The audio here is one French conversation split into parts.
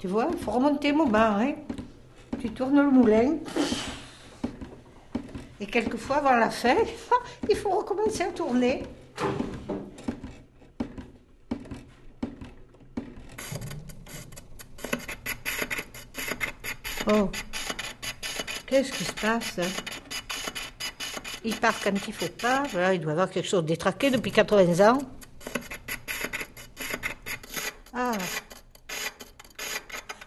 Tu vois, il faut remonter mon bar. Hein. Tu tournes le moulin. Et quelquefois, avant la fin, il faut recommencer à tourner. Oh, qu'est-ce qui se passe hein? Il part quand il faut pas. il doit avoir quelque chose détraqué depuis 80 ans. Ah.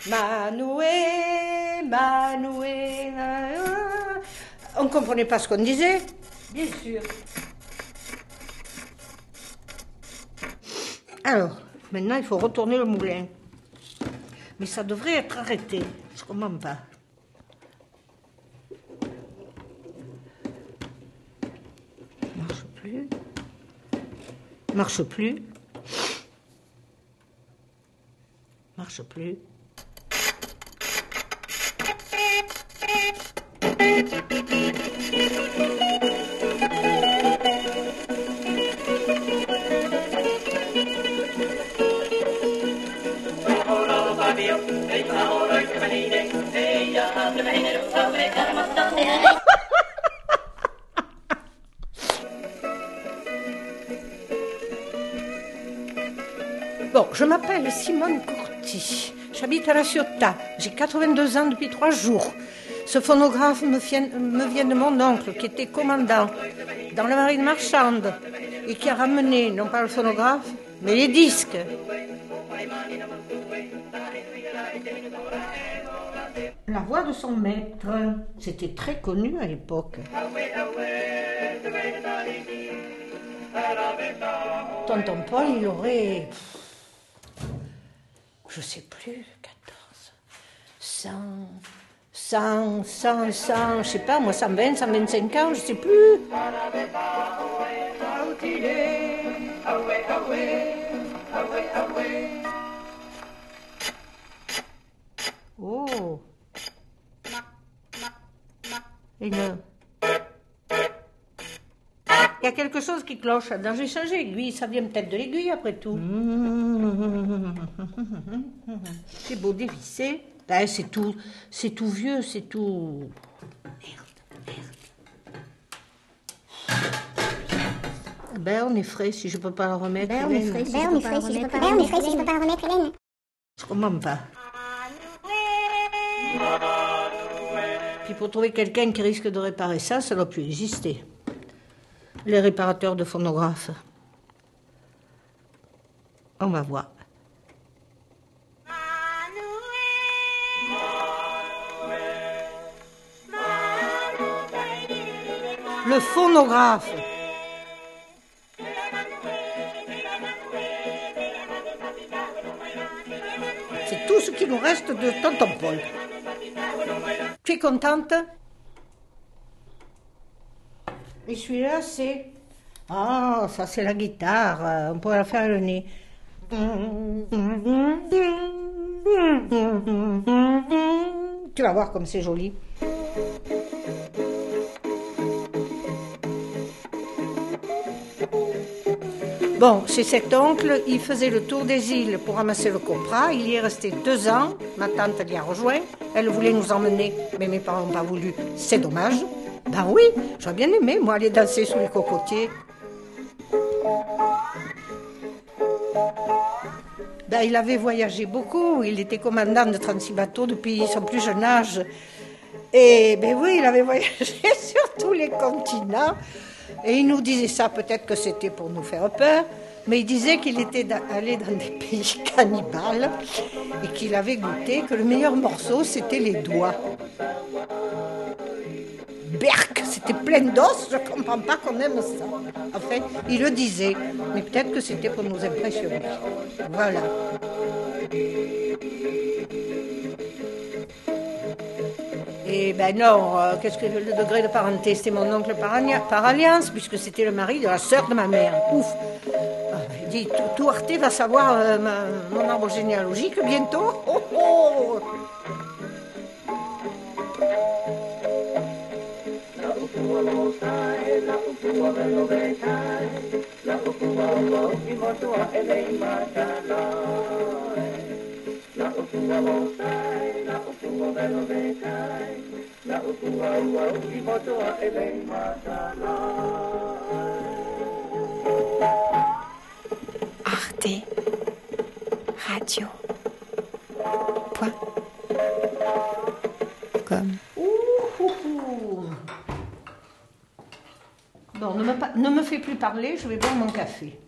Manoué, Manoué. On ne comprenait pas ce qu'on disait. Bien sûr. Alors, maintenant, il faut retourner le moulin. Mais ça devrait être arrêté. Je comprends pas. Marche plus. Marche plus. Marche plus. Bon, je m'appelle Simone Courti. J'habite à La Ciotat. J'ai 82 ans depuis trois jours. Ce phonographe me vient, me vient de mon oncle, qui était commandant dans la marine marchande et qui a ramené, non pas le phonographe, mais les disques. La voix de son maître, c'était très connu à l'époque. Tonton Paul, il aurait, je sais plus, 14, 100, 100, 100, 100, je sais pas, moi 120, 125 ans, je sais plus. Oh. Il y a quelque chose qui cloche. J'ai changé aiguille. Ça vient peut-être de l'aiguille après tout. C'est beau dévisser. Ben, c'est tout, c'est tout vieux, c'est tout. Merde, merde. Ben, on est frais si je peux pas le remettre. Ben, on est frais si je peux pas le remettre. Ben, on est frais si je peux pas le remettre, Hélène. Je comprends pas. Puis pour trouver quelqu'un qui risque de réparer ça, ça doit plus exister. Les réparateurs de phonographes. On va voir. Le phonographe. C'est tout ce qui nous reste de Tonton Paul. Contente Et celui-là, c'est. Ah, ça, c'est la guitare. On pourrait la faire le nez. Tu vas voir comme c'est joli. Bon, c'est cet oncle, il faisait le tour des îles pour ramasser le copra. Il y est resté deux ans. Ma tante l'y a rejoint. Elle voulait nous emmener, mais mes parents n'ont pas voulu. C'est dommage. Ben oui, j'aurais bien aimé, moi, aller danser sous les cocotiers. Ben, il avait voyagé beaucoup. Il était commandant de 36 bateaux depuis son plus jeune âge. Et ben oui, il avait voyagé sur tous les continents. Et il nous disait ça, peut-être que c'était pour nous faire peur, mais il disait qu'il était allé dans des pays cannibales et qu'il avait goûté que le meilleur morceau, c'était les doigts. Berk, c'était plein d'os, je ne comprends pas qu'on aime ça. Enfin, il le disait, mais peut-être que c'était pour nous impressionner. Voilà. Et ben non, euh, qu'est-ce que le degré de parenté C'était mon oncle par, alliance, puisque c'était le mari de la sœur de ma mère. Ouf ah, Il dit, tout, Arte va savoir euh, mon arbre généalogique bientôt. Oh, oh Arte Radio. Point. Comme. Bon, ne me, pa- ne me fais plus parler, je vais boire mon café.